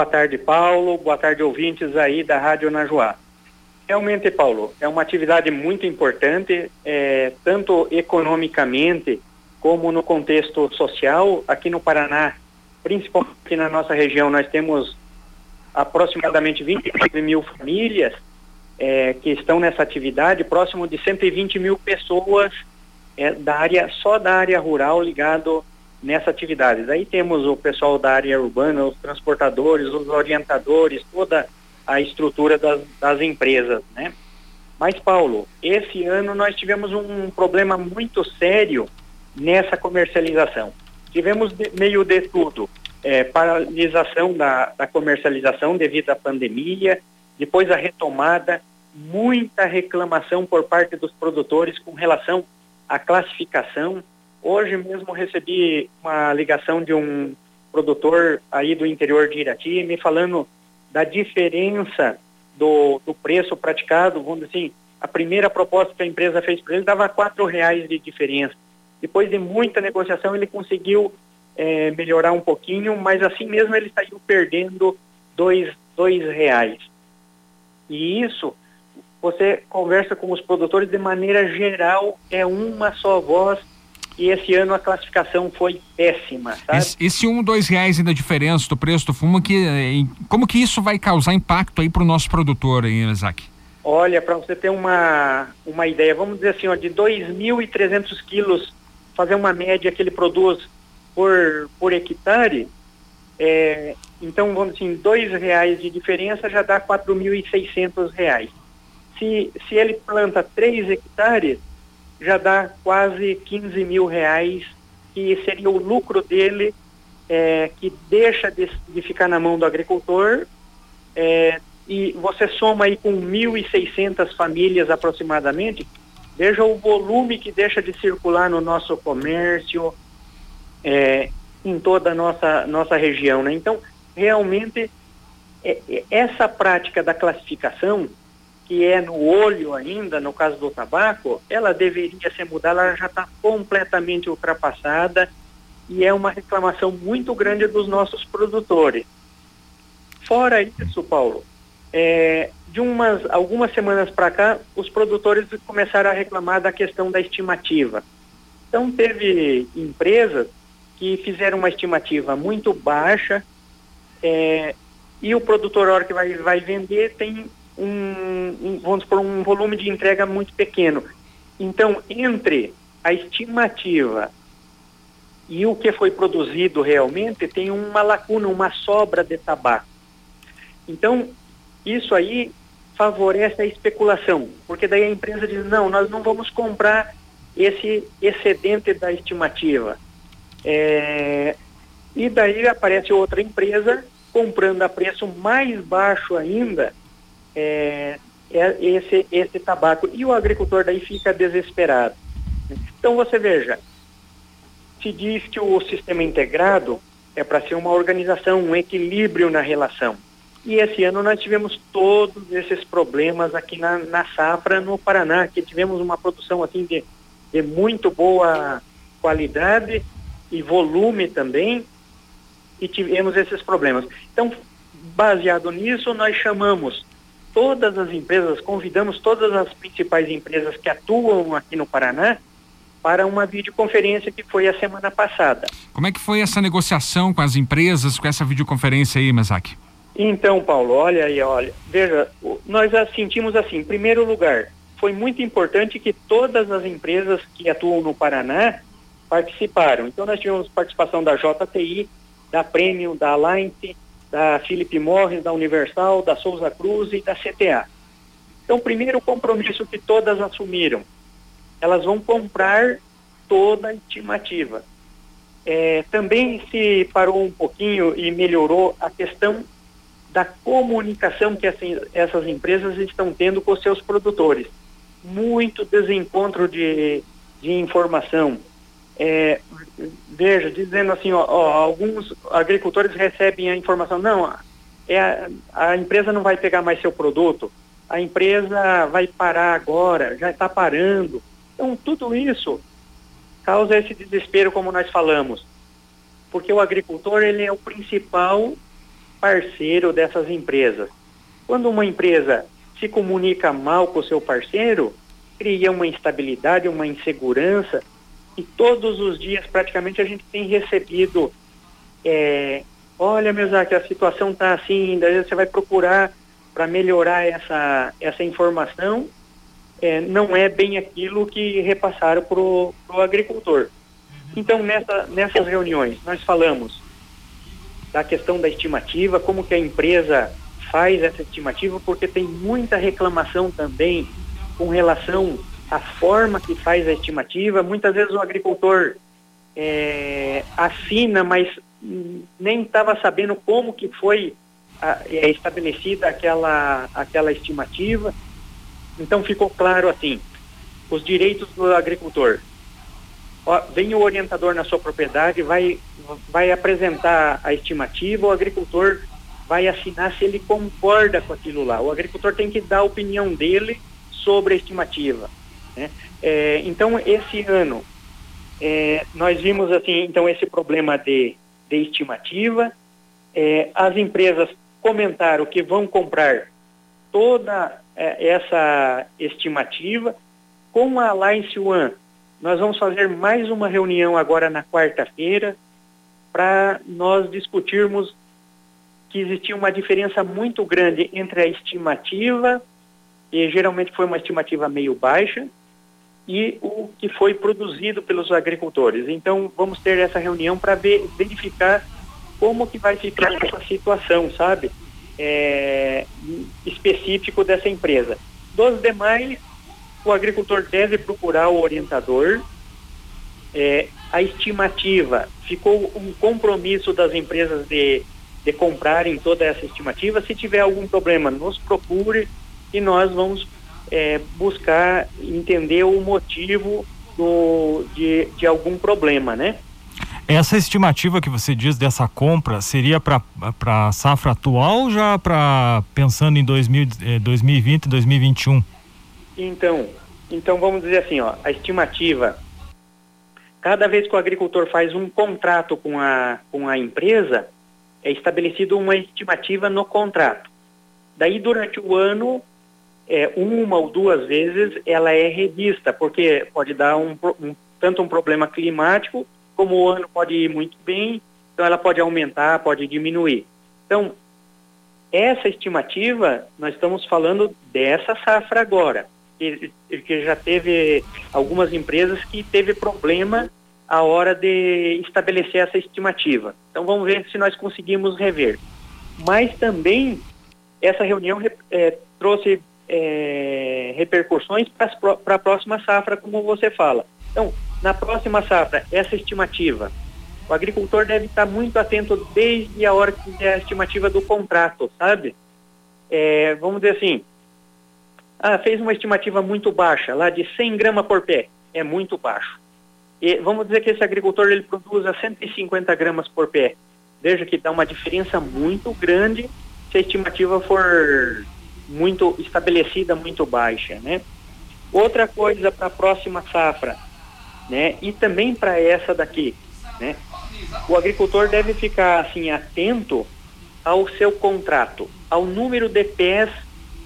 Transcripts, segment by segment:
Boa tarde, Paulo. Boa tarde, ouvintes aí da Rádio Najuá. Realmente, Paulo, é uma atividade muito importante, é, tanto economicamente como no contexto social. Aqui no Paraná, principalmente na nossa região, nós temos aproximadamente 29 mil famílias é, que estão nessa atividade, próximo de 120 mil pessoas é, da área, só da área rural ligado nessa atividade. Daí temos o pessoal da área urbana, os transportadores, os orientadores, toda a estrutura das, das empresas, né? Mas, Paulo, esse ano nós tivemos um problema muito sério nessa comercialização. Tivemos de, meio de tudo, é, paralisação da, da comercialização devido à pandemia, depois a retomada, muita reclamação por parte dos produtores com relação à classificação. Hoje mesmo recebi uma ligação de um produtor aí do interior de Irati me falando da diferença do, do preço praticado, vamos dizer assim, a primeira proposta que a empresa fez para ele dava quatro reais de diferença. Depois de muita negociação ele conseguiu é, melhorar um pouquinho, mas assim mesmo ele saiu perdendo dois, dois reais. E isso você conversa com os produtores de maneira geral, é uma só voz e esse ano a classificação foi péssima, sabe? Esse, esse um, dois reais ainda diferença do preço do fumo, que, eh, como que isso vai causar impacto aí para o nosso produtor, hein, Isaac? Olha, para você ter uma, uma ideia, vamos dizer assim, ó, de 2.300 quilos, fazer uma média que ele produz por, por hectare, é, então vamos assim, dois reais de diferença já dá 4.600 reais se, se ele planta 3 hectares, já dá quase 15 mil reais, que seria o lucro dele, é, que deixa de, de, ficar na mão do agricultor, é, e você soma aí com 1.600 famílias aproximadamente, veja o volume que deixa de circular no nosso comércio, é, em toda a nossa, nossa região. Né? Então, realmente, é, é, essa prática da classificação, que é no olho ainda, no caso do tabaco, ela deveria ser mudada, ela já está completamente ultrapassada e é uma reclamação muito grande dos nossos produtores. Fora isso, Paulo, é, de umas algumas semanas para cá, os produtores começaram a reclamar da questão da estimativa. Então teve empresas que fizeram uma estimativa muito baixa é, e o produtor, a hora que vai, vai vender, tem um, vamos por um volume de entrega muito pequeno. Então, entre a estimativa e o que foi produzido realmente, tem uma lacuna, uma sobra de tabaco. Então, isso aí favorece a especulação, porque daí a empresa diz, não, nós não vamos comprar esse excedente da estimativa. É, e daí aparece outra empresa comprando a preço mais baixo ainda é, é esse, esse tabaco. E o agricultor daí fica desesperado. Então você veja, se diz que o sistema integrado é para ser uma organização, um equilíbrio na relação. E esse ano nós tivemos todos esses problemas aqui na, na safra no Paraná, que tivemos uma produção assim de, de muito boa qualidade e volume também, e tivemos esses problemas. Então, baseado nisso, nós chamamos todas as empresas, convidamos todas as principais empresas que atuam aqui no Paraná para uma videoconferência que foi a semana passada. Como é que foi essa negociação com as empresas, com essa videoconferência aí, Mazak? Então, Paulo, olha aí, olha, veja, nós sentimos assim, em primeiro lugar, foi muito importante que todas as empresas que atuam no Paraná participaram. Então nós tivemos participação da JTI, da Premium, da Alliance, da Philip Morris, da Universal, da Souza Cruz e da CTA. Então, primeiro o compromisso que todas assumiram, elas vão comprar toda a estimativa. É, também se parou um pouquinho e melhorou a questão da comunicação que essas empresas estão tendo com seus produtores. Muito desencontro de, de informação, é, veja, dizendo assim, ó, ó, alguns agricultores recebem a informação, não, é a, a, empresa não vai pegar mais seu produto, a empresa vai parar agora, já está parando. Então, tudo isso causa esse desespero, como nós falamos, porque o agricultor ele é o principal parceiro dessas empresas. Quando uma empresa se comunica mal com o seu parceiro, cria uma instabilidade, uma insegurança, e todos os dias praticamente a gente tem recebido, é, olha, meu Zac, a situação está assim, daí você vai procurar para melhorar essa, essa informação, é, não é bem aquilo que repassaram para o agricultor. Então, nessa, nessas reuniões, nós falamos da questão da estimativa, como que a empresa faz essa estimativa, porque tem muita reclamação também com relação à forma que faz a estimativa. Muitas vezes o agricultor é, assina, mas nem estava sabendo como que foi a, é, estabelecida aquela, aquela estimativa. Então ficou claro assim, os direitos do agricultor vem o orientador na sua propriedade, vai, vai apresentar a estimativa, o agricultor vai assinar se ele concorda com aquilo lá. O agricultor tem que dar a opinião dele sobre a estimativa. Né? É, então, esse ano, é, nós vimos assim, então, esse problema de, de estimativa. É, as empresas comentaram que vão comprar toda é, essa estimativa com a Alliance One nós vamos fazer mais uma reunião agora na quarta-feira para nós discutirmos que existia uma diferença muito grande entre a estimativa, e geralmente foi uma estimativa meio baixa, e o que foi produzido pelos agricultores. Então, vamos ter essa reunião para verificar como que vai ficar essa situação, sabe? É, específico dessa empresa. Dos demais, o agricultor deve procurar o orientador. É, a estimativa, ficou um compromisso das empresas de, de comprarem toda essa estimativa. Se tiver algum problema, nos procure e nós vamos é, buscar entender o motivo do, de, de algum problema, né? Essa estimativa que você diz dessa compra seria para a safra atual ou já para pensando em 2000, 2020 e 2021? Então, então vamos dizer assim, ó, a estimativa, cada vez que o agricultor faz um contrato com a, com a empresa, é estabelecido uma estimativa no contrato. Daí durante o ano, é, uma ou duas vezes ela é revista, porque pode dar um, um, tanto um problema climático, como o ano pode ir muito bem, então ela pode aumentar, pode diminuir. Então, essa estimativa, nós estamos falando dessa safra agora que, que já teve algumas empresas que teve problema a hora de estabelecer essa estimativa. Então vamos ver se nós conseguimos rever. Mas também essa reunião é, trouxe é, repercussões para a próxima safra, como você fala. Então, na próxima safra, essa estimativa, o agricultor deve estar muito atento desde a hora que é a estimativa do contrato, sabe? É, vamos dizer assim, ah, fez uma estimativa muito baixa, lá de 100 gramas por pé. É muito baixo. E vamos dizer que esse agricultor ele produz a 150 gramas por pé. Veja que dá uma diferença muito grande se a estimativa for muito estabelecida, muito baixa, né? Outra coisa para a próxima safra, né? E também para essa daqui, né? O agricultor deve ficar assim atento ao seu contrato, ao número de pés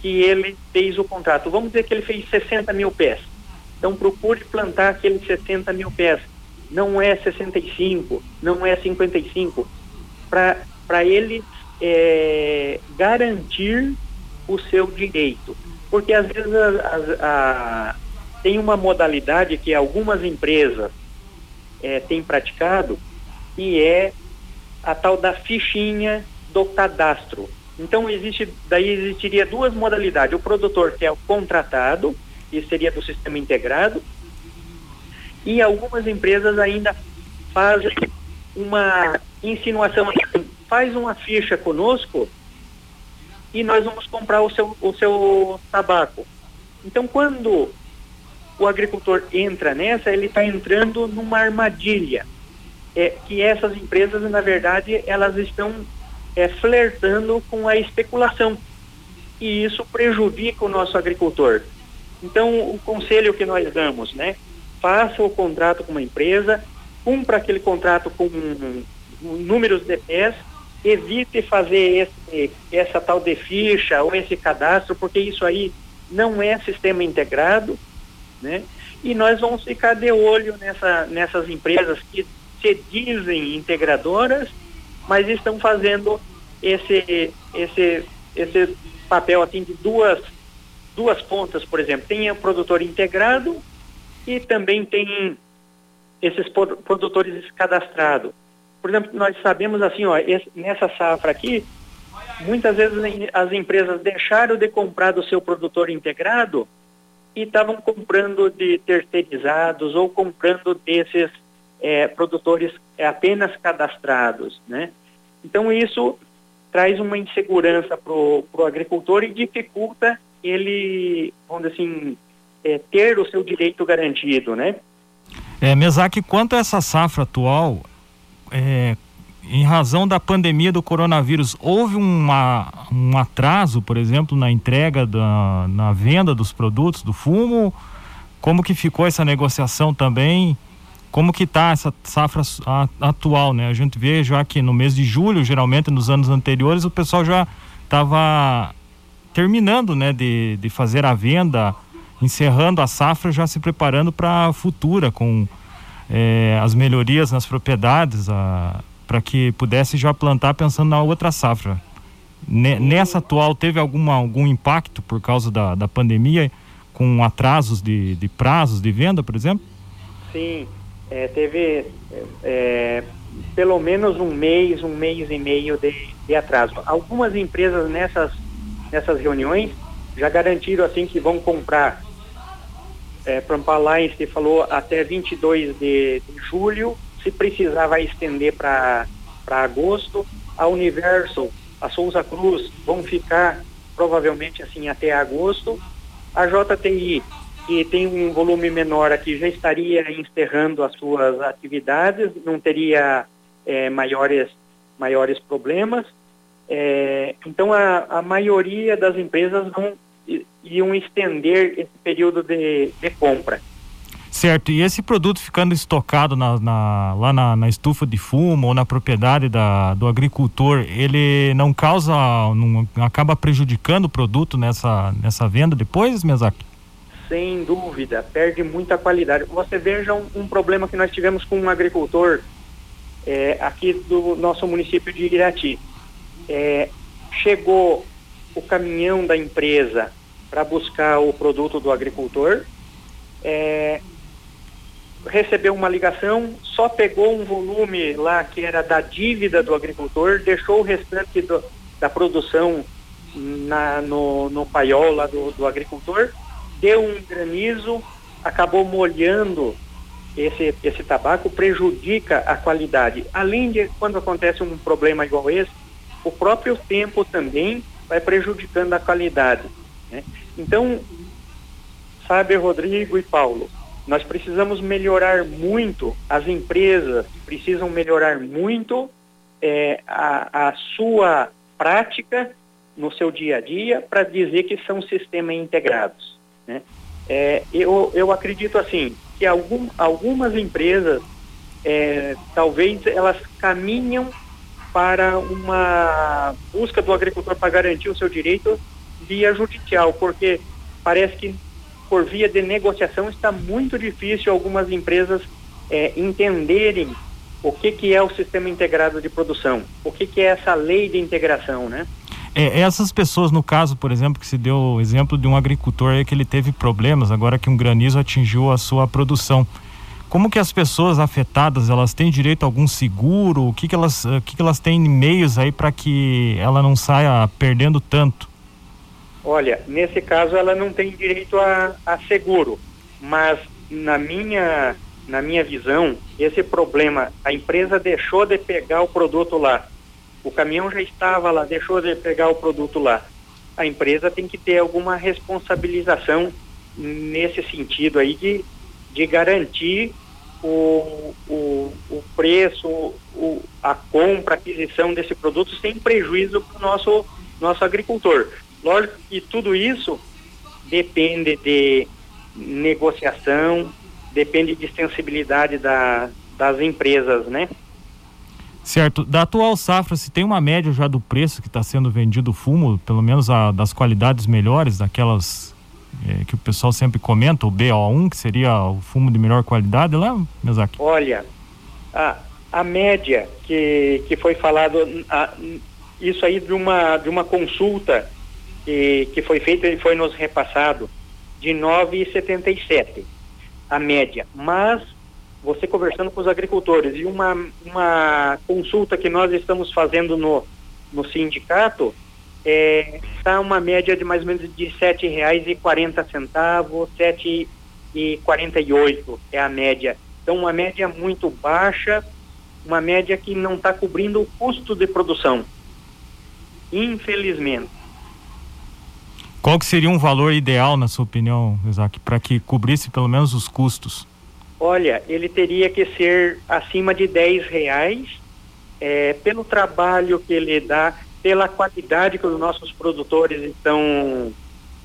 que ele fez o contrato. Vamos dizer que ele fez 60 mil pés. Então procure plantar aqueles 60 mil pés. Não é 65, não é 55. Para ele é, garantir o seu direito. Porque às vezes a, a, a, tem uma modalidade que algumas empresas é, têm praticado, que é a tal da fichinha do cadastro. Então existe, daí existiria duas modalidades. O produtor que é o contratado, que seria do sistema integrado, e algumas empresas ainda fazem uma insinuação, faz uma ficha conosco e nós vamos comprar o seu, o seu tabaco. Então quando o agricultor entra nessa, ele está entrando numa armadilha. É, que essas empresas, na verdade, elas estão é, flertando com a especulação. E isso prejudica o nosso agricultor. Então, o conselho que nós damos, né? Faça o contrato com uma empresa, cumpra aquele contrato com números de pés evite fazer esse, essa tal de ficha ou esse cadastro, porque isso aí não é sistema integrado, né? E nós vamos ficar de olho nessa, nessas empresas que se dizem integradoras, mas estão fazendo esse, esse, esse papel assim de duas, duas pontas, por exemplo. Tem o produtor integrado e também tem esses produtores cadastrados. Por exemplo, nós sabemos assim, ó, esse, nessa safra aqui, muitas vezes as empresas deixaram de comprar do seu produtor integrado e estavam comprando de terceirizados ou comprando desses é, produtores apenas cadastrados, né? Então isso traz uma insegurança para o agricultor e dificulta ele, vamos dizer assim, é, ter o seu direito garantido, né? É, Mesaque, quanto a essa safra atual, é, em razão da pandemia do coronavírus, houve uma, um atraso, por exemplo, na entrega, da, na venda dos produtos do fumo? Como que ficou essa negociação também? Como que está essa safra atual, né? A gente vê já que no mês de julho, geralmente nos anos anteriores, o pessoal já estava terminando, né, de, de fazer a venda, encerrando a safra, já se preparando para a futura, com é, as melhorias nas propriedades, para que pudesse já plantar pensando na outra safra. Nessa atual, teve alguma, algum impacto por causa da, da pandemia, com atrasos de, de prazos de venda, por exemplo? Sim, é, teve é, pelo menos um mês, um mês e meio de, de atraso. Algumas empresas nessas, nessas reuniões já garantiram assim que vão comprar é, Prampa Alliance falou até 22 de, de julho, se precisar vai estender para agosto. A Universal, a Souza Cruz vão ficar provavelmente assim até agosto. A JTI, que tem um volume menor aqui, já estaria encerrando as suas atividades, não teria é, maiores, maiores problemas. É, então a, a maioria das empresas vão iam estender esse período de, de compra. Certo, e esse produto ficando estocado na, na, lá na, na, estufa de fumo ou na propriedade da, do agricultor, ele não causa, não acaba prejudicando o produto nessa, nessa venda depois, Mesac? Sem dúvida, perde muita qualidade. Você veja um, um problema que nós tivemos com um agricultor é, aqui do nosso município de Irati. É, chegou o caminhão da empresa para buscar o produto do agricultor, é, recebeu uma ligação, só pegou um volume lá que era da dívida do agricultor, deixou o restante do, da produção na, no, no paiol lá do, do agricultor, deu um granizo, acabou molhando esse, esse tabaco, prejudica a qualidade. Além de quando acontece um problema igual esse, o próprio tempo também vai prejudicando a qualidade. Né? Então, sabe, Rodrigo e Paulo, nós precisamos melhorar muito, as empresas precisam melhorar muito é, a, a sua prática no seu dia a dia para dizer que são sistemas integrados. Né? É, eu, eu acredito assim que algum, algumas empresas é, talvez elas caminham para uma busca do agricultor para garantir o seu direito via judicial, porque parece que por via de negociação está muito difícil algumas empresas é, entenderem o que, que é o sistema integrado de produção, o que, que é essa lei de integração, né? É, essas pessoas, no caso, por exemplo, que se deu o exemplo de um agricultor que ele teve problemas agora que um granizo atingiu a sua produção. Como que as pessoas afetadas, elas têm direito a algum seguro? O que que elas, o que que elas têm meios aí para que ela não saia perdendo tanto? Olha, nesse caso ela não tem direito a, a seguro, mas na minha na minha visão, esse problema, a empresa deixou de pegar o produto lá. O caminhão já estava lá, deixou de pegar o produto lá. A empresa tem que ter alguma responsabilização nesse sentido aí de de garantir o, o, o preço, o, a compra, a aquisição desse produto sem prejuízo para o nosso, nosso agricultor. Lógico que tudo isso depende de negociação, depende de sensibilidade da, das empresas, né? Certo. Da atual safra, se tem uma média já do preço que está sendo vendido o fumo, pelo menos a, das qualidades melhores, daquelas é, que o pessoal sempre comenta, o BO1, que seria o fumo de melhor qualidade lá, Mezaki? Olha, a, a média que, que foi falado, a, isso aí de uma, de uma consulta que, que foi feita e foi nos repassado, de 9,77 a média. Mas você conversando com os agricultores e uma, uma consulta que nós estamos fazendo no, no sindicato é, está uma média de mais ou menos de e quarenta e oito é a média. Então uma média muito baixa, uma média que não está cobrindo o custo de produção. Infelizmente. Qual que seria um valor ideal, na sua opinião, Isaac, para que cobrisse pelo menos os custos? Olha, ele teria que ser acima de 10 reais é, pelo trabalho que ele dá, pela qualidade que os nossos produtores estão,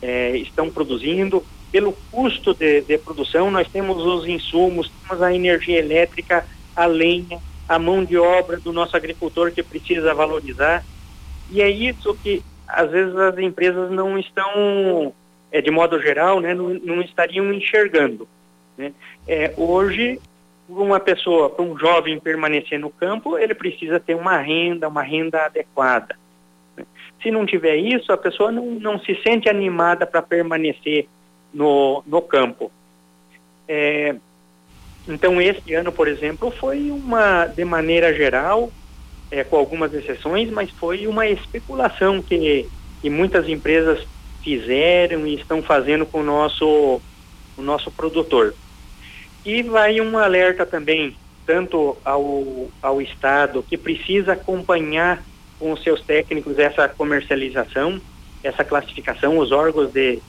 é, estão produzindo, pelo custo de, de, produção. Nós temos os insumos, temos a energia elétrica, a lenha, a mão de obra do nosso agricultor que precisa valorizar. E é isso que às vezes as empresas não estão, é, de modo geral, né, não, não estariam enxergando. Né? É, hoje, uma pessoa, para um jovem permanecer no campo, ele precisa ter uma renda, uma renda adequada. Né? Se não tiver isso, a pessoa não, não se sente animada para permanecer no, no campo. É, então, esse ano, por exemplo, foi uma, de maneira geral, é, com algumas exceções, mas foi uma especulação que, que muitas empresas fizeram e estão fazendo com o nosso, o nosso produtor. E vai um alerta também, tanto ao, ao Estado, que precisa acompanhar com os seus técnicos essa comercialização, essa classificação, os órgãos de,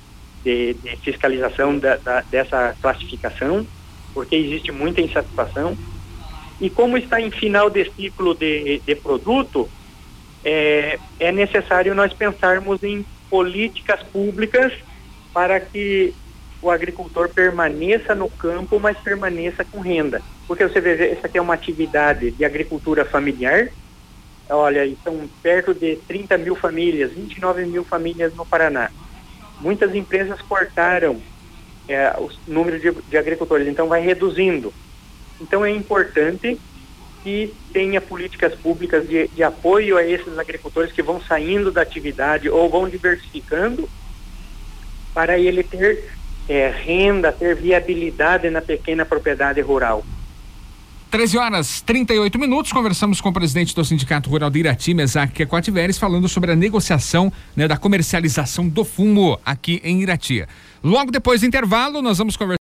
de, de fiscalização da, da, dessa classificação, porque existe muita insatisfação. E como está em final de ciclo de, de produto, é, é necessário nós pensarmos em políticas públicas para que o agricultor permaneça no campo, mas permaneça com renda. Porque você vê, essa aqui é uma atividade de agricultura familiar. Olha, são perto de 30 mil famílias, 29 mil famílias no Paraná. Muitas empresas cortaram é, o número de, de agricultores, então vai reduzindo. Então é importante que tenha políticas públicas de, de apoio a esses agricultores que vão saindo da atividade ou vão diversificando para ele ter é, renda, ter viabilidade na pequena propriedade rural. 13 horas 38 minutos, conversamos com o presidente do Sindicato Rural de Irati, Mesac Quativeres, falando sobre a negociação né, da comercialização do fumo aqui em Irati. Logo depois do intervalo, nós vamos conversar